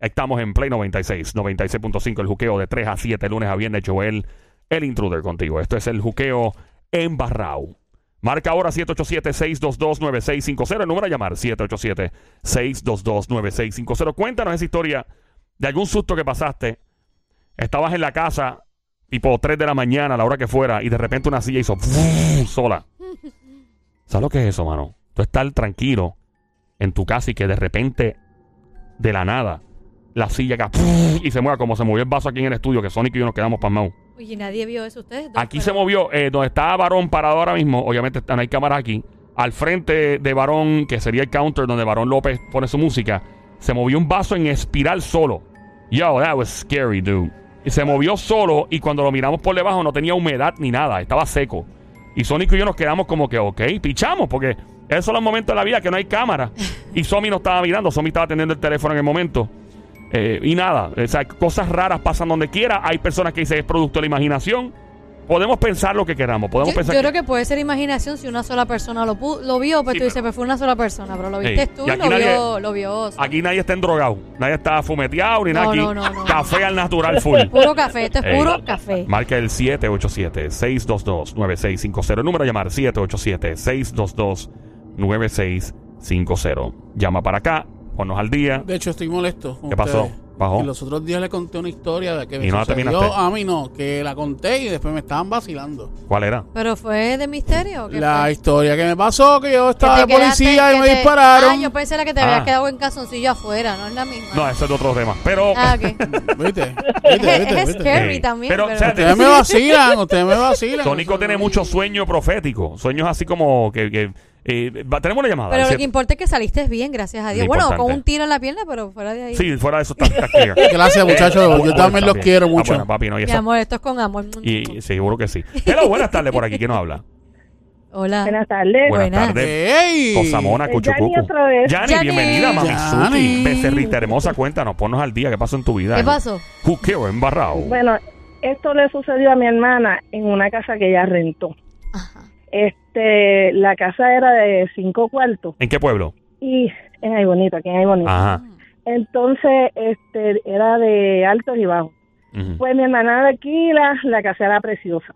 Estamos en Play 96, 96.5, el juqueo de 3 a 7, lunes a viernes, Joel, el intruder contigo. Esto es el juqueo en Barrao. Marca ahora 787-622-9650, el número a llamar, 787-622-9650. Cuéntanos esa historia de algún susto que pasaste. Estabas en la casa, tipo 3 de la mañana, a la hora que fuera, y de repente una silla hizo sola. ¿Sabes lo que es eso, mano? Tú estar tranquilo en tu casa y que de repente, de la nada, la silla acá y se mueva como se movió el vaso aquí en el estudio, que Sonic y yo nos quedamos pasmados. Oye, nadie vio eso ustedes. dos, Aquí pero- se movió, eh, donde está Varón parado ahora mismo, obviamente están, hay cámaras aquí. Al frente de Varón, que sería el counter donde Varón López pone su música, se movió un vaso en espiral solo. Yo, that was scary, dude. Y se movió solo y cuando lo miramos por debajo no tenía humedad ni nada, estaba seco. Y Sonic y yo nos quedamos como que, ok, pichamos, porque esos son los momentos de la vida que no hay cámara. Y Somi no estaba mirando, Somi estaba atendiendo el teléfono en el momento. Eh, y nada, o sea, cosas raras pasan donde quiera. Hay personas que dicen es producto de la imaginación. Podemos pensar lo que queramos. Podemos Yo, pensar yo creo que puede ser imaginación si una sola persona lo, pu- lo vio, pues Sí, tú dices, pero- pues fue una sola persona, pero lo Sí. viste tú Y lo nadie- vio, lo vio. aquí nadie está endrogado. Nadie está fumeteado ni nada. No, aquí no, no, no. café al natural full. Puro café, esto es Ey. puro café. Marca el 787-622-9650. El número a llamar 787-622-9650. Llama para acá, ponnos al día. De hecho, estoy molesto. con ¿Qué pasó? ustedes. Bajó. Y los otros días le conté una historia de que me ¿Y no la sucedió terminaste? a mí no, que la conté y después me estaban vacilando. ¿Cuál era? Pero fue de misterio. ¿o qué La fue? historia que me pasó, que yo Que estaba te de quedaste- policía y que me te- dispararon. Ah, yo pensé la que te Ah. habías quedado en calzoncillo afuera, no es la misma. No, ese es de otro tema. Pero. Ah, ok. ¿Viste? Es, ¿Viste? ¿Viste? es scary también. Pero, Pero, o sea, Ustedes me vacilan, ustedes me vacilan. Sónico tiene mucho sueño profético. Sueños así como que. que, eh, va- tenemos una llamada. pero lo ¿cierto? que importa es que saliste bien, gracias a Dios. Lo Bueno, importante. con un tiro en la pierna, pero fuera de ahí. Sí, fuera de eso está. Gracias, muchachos. Eh, Yo bueno, también los quiero Ah, mucho. bueno, papi, no, y Mi eso- amor, esto es con amor. Y, y seguro que sí. Hello, buenas tardes por aquí. ¿Quién nos habla? Hola. Buenas tardes. Buenas Buenas. tardes. ¡Ey! Cosamona, Cuchucucu. Yani otra vez. Yani, Yani. bienvenida. Yani. Becerrita hermosa, cuéntanos, ponnos al día. ¿Qué pasó en tu vida? ¿Qué pasó? Juqueo, embarrado. Bueno, esto le sucedió a mi hermana en una casa que ella rentó. Ajá. Este, la casa era de cinco cuartos ¿En qué pueblo? y en Ay Bonito, aquí en Ay Bonito. Ajá. Entonces, este, era de altos y bajos. Ujú. Pues mi hermana la alquila, la casa era preciosa.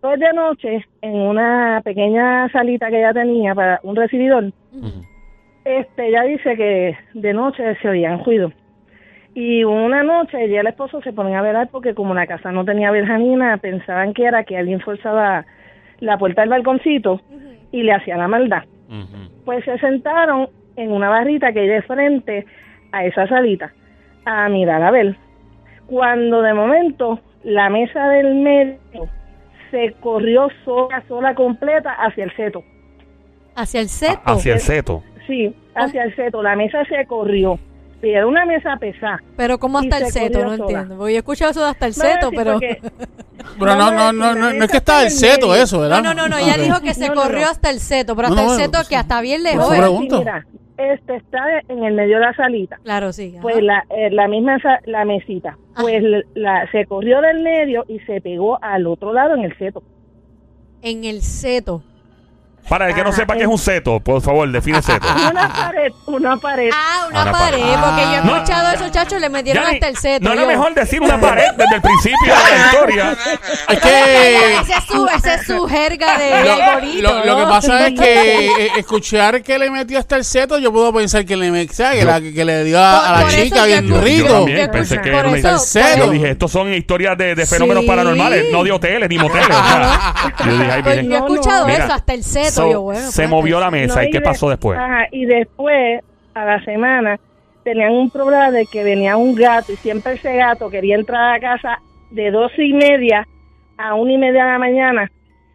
Pues de noche, en una pequeña salita que ella tenía para un recibidor, este, ella dice que de noche se oían ruidos. Y una noche ella y el esposo se ponen a velar porque como la casa no tenía verjanina, pensaban que era que alguien forzaba la puerta del balconcito y le hacía la maldad. Pues se sentaron en una barrita que hay de frente a esa salita a mirar a ver. Cuando de momento la mesa del medio se corrió sola, sola completa hacia el seto. Hacia el seto. Hacia el seto. Sí, hacia el seto. La mesa se corrió. Y era una mesa pesada. Pero ¿cómo hasta el se seto? No entiendo. Porque yo he escuchado eso de hasta el No, seto, pero... Pero no, no, no, no, no es que está el seto eso, ¿verdad? No, no, no, no. Ella dijo que se corrió no. hasta el seto, pero hasta no, el seto que hasta bien lejos. mira, este está en el medio de la salita. Claro, sí. ajá. Pues la, eh, la misma la mesita. Pues la, se corrió del medio y se pegó al otro lado en el seto. En el seto. Para el que no sepa qué es es- un seto, por favor, define seto. Una pared, una pared. Ah, una, Una pared, pared. porque yo he No. escuchado a esos chachos le metieron hasta el seto. no era yo- mejor decir una pared desde el principio de la historia. Es que... Esa es su, esa es su jerga de Lo, lo- que pasa es que eh, escuchar que le metió hasta el seto, yo puedo pensar que le, que, Yo- la- que le dio a, la por chica bien Yo rico. también Yo pensé que era. Yo dije, estos son historias de, de fenómenos Sí. paranormales, no de hoteles ni moteles. o sea, yo dije, ay, Pues yo he escuchado Mira, eso, hasta el seto. So, yo, bueno, se movió la mesa. No, ¿Y qué de- pasó después? Ajá, y después, a la semana, tenían un problema de que venía un gato y siempre ese gato quería entrar a la casa de doce y media a una y media de la mañana.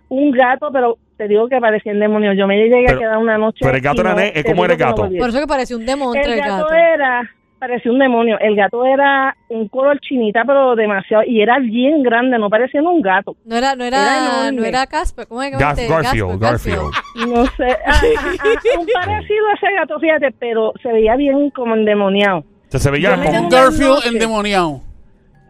Un gato, pero te digo que parecía un demonio. Yo me llegué Pero- a quedar una noche. pero el gato y era no- ne- te ¿cómo era el no gato? Por eso que pareció un demonio El el gato gato. era, parecía un demonio. El gato era un color chinita, pero demasiado, y era bien grande, no parecía un gato. No era, no Era no era Casper. ¿Cómo es que Gar- me Garfield, Garfield. No sé, ah, ah, ah, un parecido a ese gato, fíjate, pero se veía bien como endemoniado. Se, se veía como... Un Garfield endemoniado.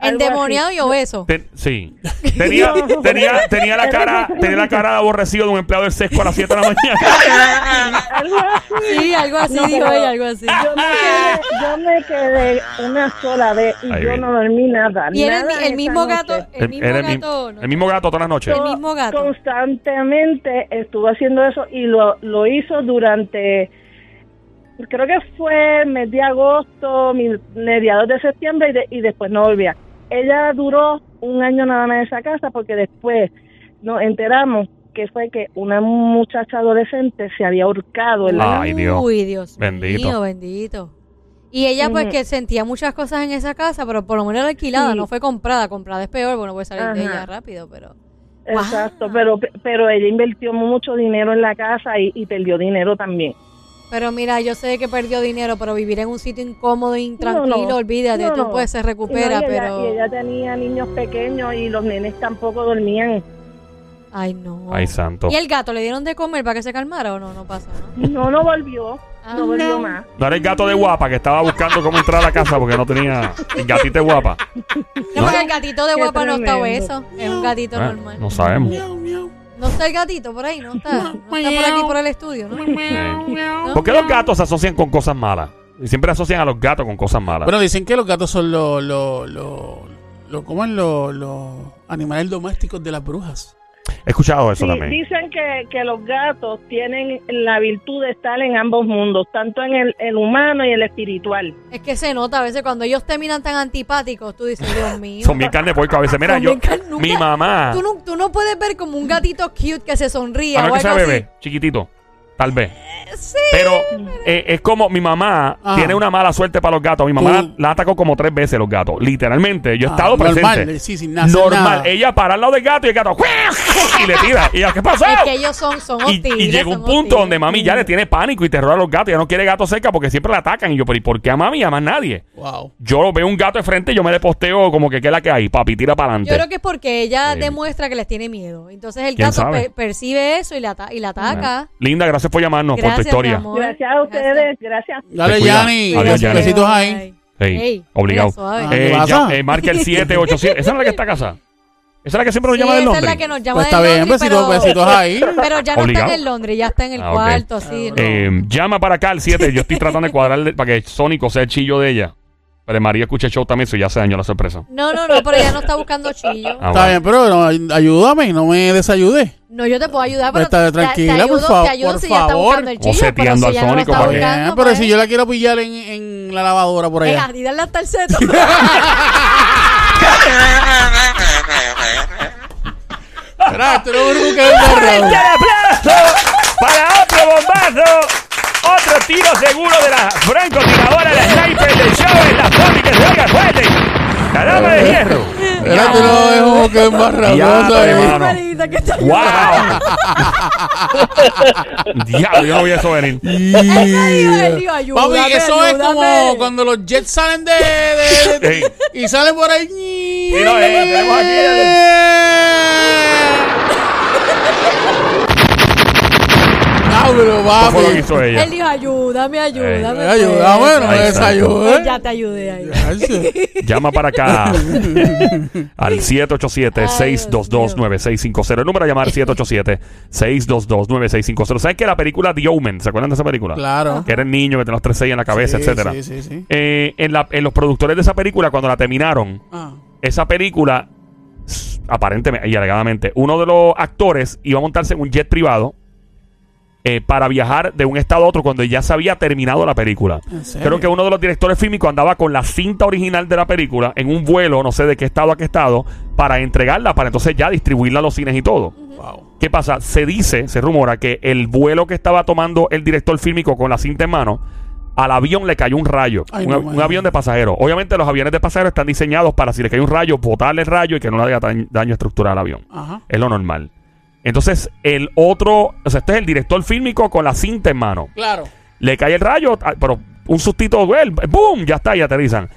Endemoniado y obeso. Ten- sí. Tenía, tenía, tenía la cara, tenía la cara de aborrecido de un empleado del sesco a las 7 de la mañana. Algo así. Sí, algo así, No, dijo pero ella, algo así. Yo me quedé yo me quedé una sola vez y Ahí yo viene. no dormí nada. Y era el, nada mi- el esa mismo noche. gato, el mismo Era el, mi- gato. ¿no? el mismo gato todas las noches. El mismo gato. Constantemente estuvo haciendo eso y lo, lo hizo durante, creo que fue mes de agosto, mi- mediados de septiembre y, de- y después no volvía. Ella duró un año nada más en esa casa porque después nos enteramos que fue que una muchacha adolescente se había ahorcado en la Ay, Dios. Uy, Dios Bendito. mío, bendito. Y ella pues que sentía muchas cosas en esa casa, pero por lo menos era alquilada, Sí. no fue comprada. Comprada es peor, bueno, puede salir de ella rápido, pero... Exacto, Wow. pero pero ella invirtió mucho dinero en la casa y, y perdió dinero también. Pero mira, yo sé que perdió dinero, pero vivir en un sitio incómodo e intranquilo, No, no. olvídate, No, tú no. pues se Y no, recupera, y ella- pero... y ella tenía niños pequeños y los nenes tampoco dormían. Ay, no. Ay, santo. ¿Y el gato le dieron de comer para que se calmara o no? No pasa, ¿no? No, no volvió, Ah, no volvió más. No era el gato de guapa que estaba buscando cómo entrar a la casa porque no tenía el gatito de guapa. No, porque el gatito de Qué guapa no está obeso, es un gatito Ah, normal. no sabemos. Miau, miau. No está el gatito por ahí, no está. No está por aquí por el estudio, ¿no? ¿No? ¿Por qué los gatos se asocian con cosas malas? Y siempre asocian a los gatos con cosas malas. Bueno, dicen que los gatos son los, los, los, los, ¿cómo es? Los, los animales domésticos de las brujas. He escuchado eso Sí, también. dicen que, que los gatos tienen la virtud de estar en ambos mundos, tanto en el, el humano y el espiritual. Es que se nota a veces cuando ellos terminan tan antipáticos, tú dices, Dios mío. Son bien carne de puerco a veces. Mira, yo, nunca- mi mamá, Tú no, tú no puedes ver como un gatito cute que se sonríe a o no que sea algo así. bebé, chiquitito, tal vez. Sí. Pero eh, es como mi mamá Ajá. tiene una mala suerte para los gatos. Mi mamá la atacó como tres veces los gatos. Literalmente. Yo he Ah, estado normal, presente. eh, sí, sin hacer Normal. nada. Ella para al lado del gato y el gato y le tira. ¿Y qué pasó? Es que ellos son, son Y, hostiles. y llega un punto hostiles. donde mami ya le tiene pánico y terror a los gatos. Ya no quiere gatos cerca porque siempre la atacan. Y yo, pero ¿y por qué a mami y a más nadie? Wow. Yo veo un gato de frente y yo me le posteo como que qué es la que hay. Papi, tira para Yo adelante. creo que es porque ella Sí. demuestra que les tiene miedo. Entonces el ¿Quién gato percibe eso y la, ata- y la ataca. Linda, gracias por llamarnos, por tu Gracias, historia. Gracias a ustedes, gracias. Dale. Yanni. Adiós, Yanni. Besitos ahí. Sí, Ey, obligado. Eh, eh, marca el 787. ¿Esa es la que está casa? ¿Esa es la que siempre nos Sí, llama de esa Londres? es la que nos llama Pues de está bien, Londres, besitos, pero, besitos ahí. pero ya no Obligado. está en Londres, ya está en el Ah, cuarto, sí. ¿no? Eh, llama para acá al 7. Yo estoy tratando de cuadrarle para que Sónico sea el chillo de ella. Pero María escucha el show también, eso ya se dañó la sorpresa. No, no, no, pero ella no está buscando chillo. Ah, Está bueno. bien, pero no, ay- ayúdame, no me desayude. No, yo te puedo ayudar, pero Está te- tranquila, te, por favor, te ayudo por si ella está favor. buscando el O chillo, pero seteando si al ella no lo Sónico está para que- buscando, Bien, pero pues, si yo la quiero pillar en, en la lavadora por allá. Venga, y hasta el seto. Espera, esto no es un buque de ¡Fuerte el perro. aplauso para otro bombazo! Otro tiro seguro de la francotiradora, la sniper del show en la Sony que se oiga fuerte. La dama de hierro. Espera, esto no es un de que está- ¡Wow! Diablo, yo no vi eso venir. Papi, eso es como cuando los jets salen de, de- de- y salen por ahí. No, eh, tenemos aquí Diablo, ¿Qué fue lo que papi. hizo ella? Él dijo, ayúdame, ayúdame. Eh, ayuda, bueno, Ahí me está. desayude. Ya te ayudé ahí. Llama para acá al 787-622-9650. El número a llamar 787-622-9650. ¿Sabes que la película The Omen? ¿Se acuerdan de esa película? Claro. Que era el niño que tenía los tres sellos en la cabeza, Sí, etcétera. Sí, sí, sí. Eh, en, la- en los productores de esa película, cuando la terminaron, Ah. esa película, s- aparentemente y alegadamente, uno de los actores iba a montarse en un jet privado eh, para viajar de un estado a otro cuando ya se había terminado la película. ¿En serio? Creo que uno de los directores fílmicos andaba con la cinta original de la película en un vuelo, no sé de qué estado a qué estado, para entregarla, para entonces ya distribuirla a los cines y todo. Wow. ¿Qué pasa? Se dice, se rumora que el vuelo que estaba tomando el director fílmico con la cinta en mano, al avión le cayó un rayo. Ay, un, no, un avión de pasajeros. Obviamente los aviones de pasajeros están diseñados para si le cae un rayo, botarle el rayo y que no le haga daño, daño estructural al avión. Ajá. Es lo normal. Entonces, el otro, o sea, este es el director fílmico con la cinta en mano. Claro. Le cae el rayo, ah, pero un sustito, ¡boom! Ya está, y aterrizan.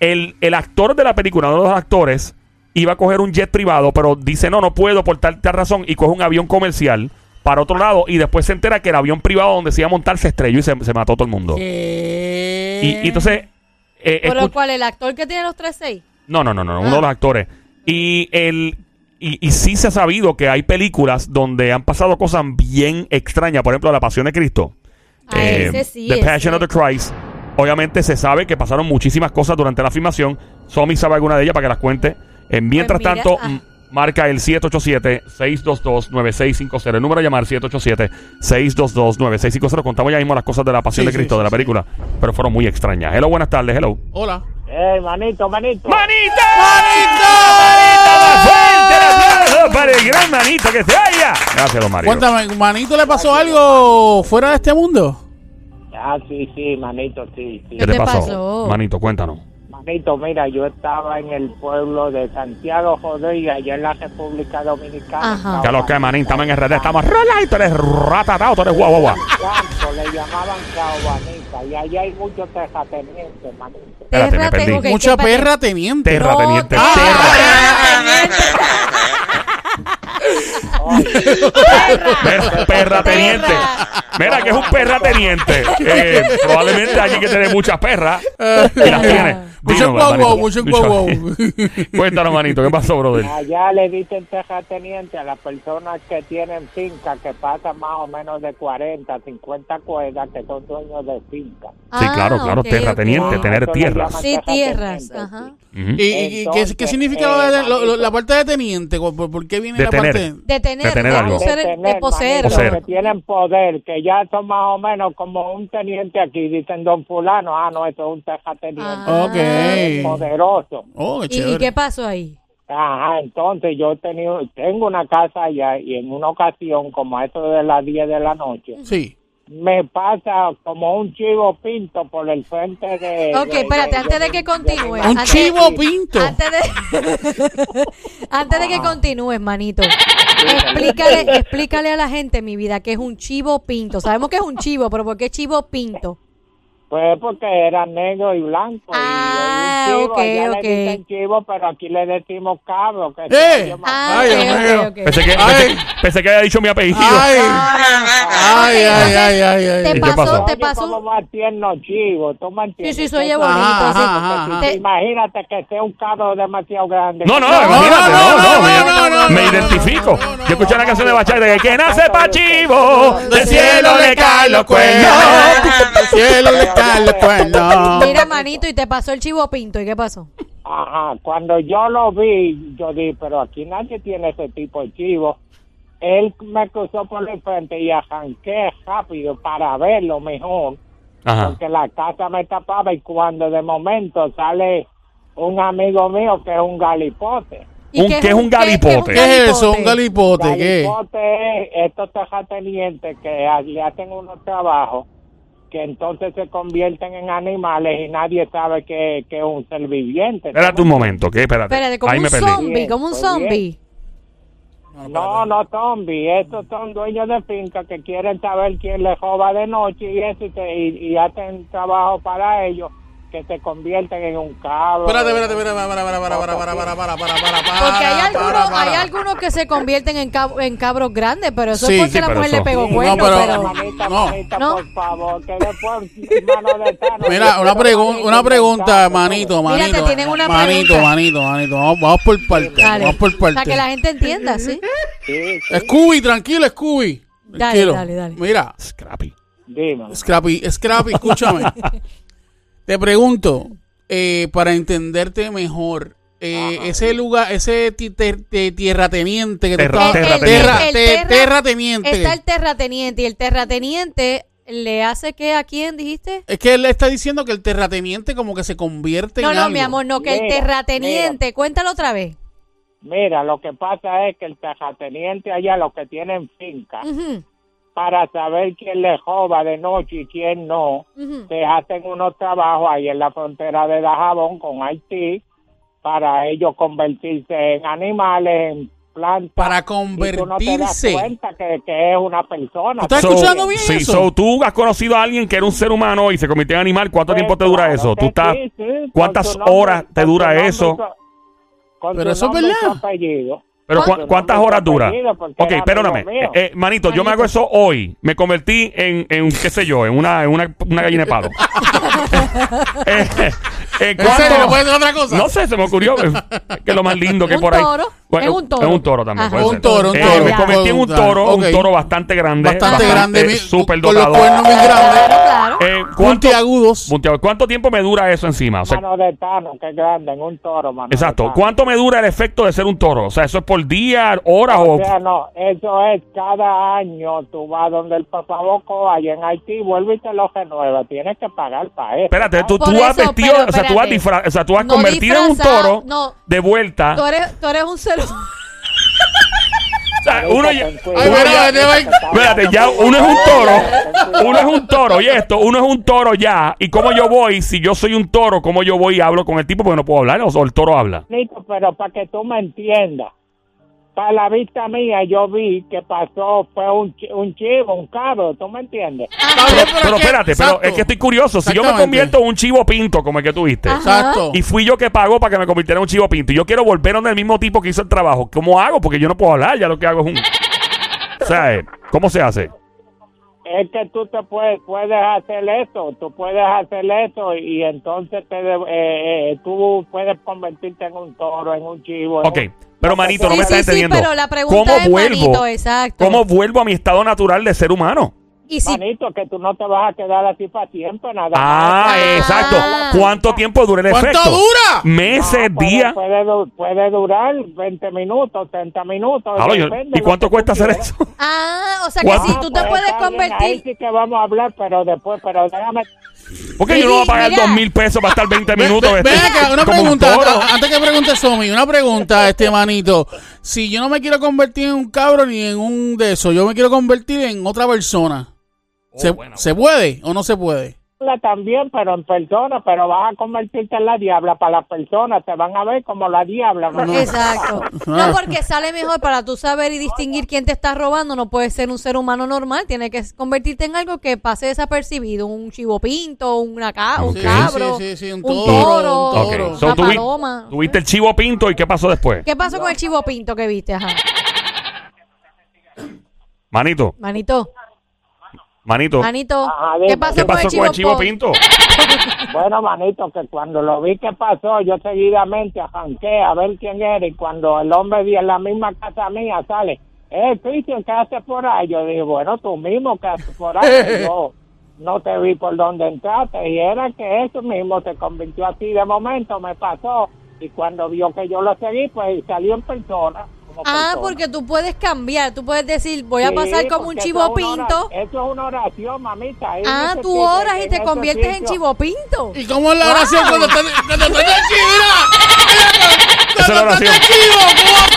El, el actor de la película, uno de los actores, iba a coger un jet privado, pero dice, no, no puedo por tal, tal razón, y coge un avión comercial para otro lado, y después se entera que el avión privado donde se iba a montar se estrelló y se, se mató todo el mundo. ¿Qué? Y, y entonces... eh, Pero escu- ¿cuál? ¿El actor que tiene los 3-6? no, no, no, no, uno Ah. de los actores. Y el y, y sí se ha sabido que hay películas donde han pasado cosas bien extrañas. Por ejemplo, La Pasión de Cristo. Ah, Eh, ese sí. The ese. Passion of the Christ. Obviamente se sabe que pasaron muchísimas cosas durante la filmación. Somi sabe alguna de ellas para que las cuente. Eh, mientras Pues mira, tanto, ah. marca el 787-622-9650. El número a llamar 787-622-9650. Contamos ya mismo las cosas de la Pasión Sí, de Cristo, sí, de la sí. película. Pero fueron muy extrañas. Hello, buenas tardes. Hello. Hola. Eh, manito, manito. ¡Manito! ¡Manito! ¡Más fuerte el aplauso para el gran manito que se haya! Gracias, don Mario. Cuéntame, ¿manito le pasó algo fuera de este mundo? Ah, sí, sí, manito, sí, sí. ¿Qué ¿Qué te pasó? pasó? Manito, cuéntanos. Manito, mira, yo estaba en el pueblo de Santiago Joder, allá en la República Dominicana. Ajá. Que los que, manín, estamos en RD, estamos rola y tú eres ratatao, tú eres guau, guau, guau. Campo, le llamaban Caubanita, y allá hay muchos terratenientes, manito. Espérate, me perdí. Mucha ¿qué pasa? perra teniente. Terra No, teniente. Mira, perra teniente. Mira que es un perra teniente. Eh, probablemente allí que tiene muchas perras. Y las tiene. Mucho guau, mucho guau, guau. Cuéntanos, manito, ¿qué pasó, brother? Allá le dicen terrateniente a las personas que tienen finca, que pasan más o menos de 40, 50 cuerdas, que son dueños de finca. Sí, claro, Ah, claro, ok, terrateniente, ok. tener tierras. Sí, tierras. Ajá. ¿Y, y- y qué, Entonces, qué significa eh, lo de- lo- lo- manito. la parte de teniente? ¿Por, por qué viene De la tener. parte? De tener, De tener de algo. poseer- de tener, poseer. manito, Poseer. que tienen poder, que ya son más o menos como un teniente aquí, dicen don fulano, ah, no, eso es un terrateniente. Ah. Ok. Poderoso. Oh, qué ¿Y, qué pasó ahí? Ajá, entonces yo he tenido, tengo una casa allá y en una ocasión, como a eso de las 10 de la noche, Sí. me pasa como un chivo pinto por el frente de... Ok, de- espérate, de- antes de de- que de- continúe. Un Antes- chivo pinto. Antes de, antes de que continúes, manito, explícale, explícale a la gente, mi vida, que es un chivo pinto. Sabemos que es un chivo, pero ¿por qué chivo pinto? Pues porque era negro y blanco. Ah, y hay un chivo, ok, allá ok. le dicen chivo, pero aquí le decimos cabro. Que ¡Eh! más Ah, Ay, ok, Dios ok, mío. ok. Pensé que, Ay. pensé, pensé que había dicho mi apellido. Ay, ay, ay, ay, ay, ay. Te ¿Y qué pasó, pasó? te Oye, pasó. más tierno chivo, ¿tú me Sí, entiendes? sí, se oye Que- bonito. Ajá, sí. ajá, ajá. Te- Imagínate que sea un cabro demasiado grande. No, no, No, imagínate, no, no, no, no, me, no, no, me no, identifico. no, no, no, Yo escuché una canción de bachata de que nace pa' chivo, Del del cielo le caen los cuernos. Del cielo le caen los cuernos. Mira, manito, y te pasó el chivo pinto. ¿Y qué pasó? Ajá, cuando yo lo vi, yo dije, pero aquí nadie tiene ese tipo de chivo. Él me cruzó por el frente y arranqué rápido para verlo mejor, Ajá. porque la casa me tapaba y cuando de momento sale un amigo mío que es un galipote. ¿Y Un- ¿qué es un galipote? ¿Qué es eso? Un galipote, ¿qué? Galipote es estos terratenientes que le hacen unos trabajos que entonces se convierten en animales y nadie sabe que, que es un ser viviente. Espérate un momento, ¿qué? Espérate. Espérate, como Ahí un me perdí. zombie, como un pues zombie. No, no zombies, estos son dueños de finca que quieren saber quién les roba de noche y eso y, te- y- y hacen trabajo para ellos que se convierten en un cabro. Espérate, espérate, espérate, para, para, para, para, para, para, para, para, para, para, Porque hay algunos, hay algunos que se convierten en, cab- en cabros grandes, pero eso Sí, es porque sí, la mujer eso- le pegó No, cuernos, pero- pero... Mamita, No. mamita, No. por favor, que después mano de sano. Mira, una, pregun- una pregunta, manito, Mira, manito. te tienen una manito, pregunta. manito, manito. Vamos, vamos por parte. Dale. Vamos por Para que la parte. gente entienda, ¿sí? Sí, sí, Scooby, tranquilo, Scooby. Dale, Tranquilo. dale, dale. Mira, Scrappy. dime. Scrappy, Scrappy, escúchame. Te pregunto, eh, para entenderte mejor, eh, ese lugar, ese te- tierrateniente que te Terra- estaba- terrateniente. terra- El- el te- terra- terrateniente. Está el terrateniente y el terrateniente le hace que a quién dijiste? Es que él le está diciendo que el terrateniente como que se convierte No, en no, algo. mi amor, no, que el Mira, terrateniente, cuéntalo otra vez. Mira, lo que pasa es que el terrateniente allá, los que tienen finca, Ujú, para saber quién le roba de noche y quién no, ujú. se hacen unos trabajos ahí en la frontera de Dajabón con Haití para ellos convertirse en animales, en plantas. Para y tú no te das convertirse. cuenta que, que es una persona. ¿Tú estás So- escuchando bien sí, eso? so, tú has conocido a alguien que era un ser humano y se convirtió en animal. ¿Cuánto Pues, tiempo te dura claro eso? ¿Tú estás, sí, sí, con ¿Cuántas nombre- horas te dura eso? su- Pero su eso es verdad. Pero. ¿cu- ¿cuántas horas dura? Ok, perdóname. Eh, eh, manito, yo me hago eso hoy. Me convertí en, en qué sé yo, en una, en una, una gallina de palo. eh, eh, ¿En ¿cuánto- serio? ¿No puede ser otra cosa? No sé, se me ocurrió. eh, que es lo más lindo que Un por ahí. toro. Bueno, Es un toro. Es un toro también. Puede Un ser. toro, un Eh, toro. me convertí en un toro, un toro bastante grande. Bastante grande, mi- Súper con los dotado. cuernos muy grandes. Claro, claro. Eh, ¿cuánto, Puntiagudos. puntiagudo. ¿Cuánto tiempo me dura eso encima? O sea, Mano de Tano, que grande, en un toro, mano. exacto. ¿Cuánto me dura el efecto de ser un toro? O sea, ¿eso es por día, horas o...? O sea, no, eso es cada año. Tú vas donde el papá Boco, allá en Haití, vuelve y te lo renueva. Tienes que pagar para eso. Espérate, tú, tú has vestido, pero o sea, tú has, o sea, tú has No convertido en un toro no. de vuelta. Tú eres, tú eres un ser O sea, uno ya, espérate, ya uno es un toro, uno es un toro, y esto, uno es un toro ya, y cómo yo voy, si yo soy un toro, cómo yo voy y hablo con el tipo, porque no puedo hablar, o, el toro habla. Pero para que tú me entiendas. Para la vista mía, yo vi que pasó, fue un, un chivo, un cabro, ¿tú me entiendes? Bien, Pero espérate, pero es que estoy curioso, si yo me convierto en un chivo pinto, como el que tuviste. Exacto. y fui yo que pagó para que me convirtiera en un chivo pinto, y yo quiero volver donde el mismo tipo que hizo el trabajo, ¿cómo hago? Porque yo no puedo hablar, ya lo que hago es un... O sea, ¿cómo se hace? Es que tú te puedes, puedes hacer eso, tú puedes hacer eso y entonces te, de- eh, eh, tú puedes convertirte en un toro, en un chivo. Ok, un- pero manito, no Sí, me sí, estás sí, entendiendo. pero la pregunta ¿Cómo es, vuelvo? manito, exacto. ¿Cómo vuelvo a mi estado natural de ser humano? Y si Manito, que tú no te vas a quedar así para siempre, nada Ah, más. Ah. exacto. ¿Cuánto tiempo dura el ¿Cuánto efecto? dura? Meses, No, puede- días. Puede, puede durar 20 minutos, 30 minutos. Claro, yo- ¿Y cuánto que cuesta hacer eso? Ah, o sea que ¿Cuánto? si tú te pues, puedes está bien, Ahí convertir. sí que vamos a hablar, pero después, pero déjame... Porque yo no voy a pagar dos mil pesos para estar 20 Ve- minutos ve- vestido ven acá, una un pregunta, a- antes que pregunte Somi, una pregunta, este manito. Si yo no me quiero convertir en un cabro ni en un de eso, yo me quiero convertir en otra persona. ¿Se, Oh, bueno. ¿se puede o no se puede? También, pero en persona, pero vas a convertirte en la diabla para las personas, te van a ver como la diabla. ¿no? Exacto. No, porque sale mejor para tú saber y distinguir quién te está robando. No puedes ser un ser humano normal. Tienes que convertirte en algo que pase desapercibido. Un chivo pinto, una ca un Sí, cabro, sí, sí, sí, un un toro, un toro. so una vi- paloma. tuviste el chivo pinto y ¿qué pasó después? ¿Qué pasó con el chivo pinto que viste? Ajá. Manito, Manito, manito. manito. Ajá, ¿Qué pasó, ¿Qué pasó con el chivo pinto? Bueno, manito, que cuando lo vi que pasó, yo seguidamente arranqué a ver quién era y cuando el hombre vi en la misma casa mía sale, eh, Cristian, ¿qué haces por ahí? Yo dije, bueno, tú mismo, ¿qué haces por ahí? yo no te vi por dónde entraste y era que eso mismo se convirtió así de momento, me pasó y cuando vio que yo lo seguí, pues salió en persona. Como Ah, persona. porque tú puedes cambiar. Tú puedes decir, voy a Sí, pasar como un chivo eso pinto. Eso es una oración, mamita. Ah, tú sitio, oras y te conviertes en chivo pinto. ¿Y cómo es la oración cuando chivo, ¿cómo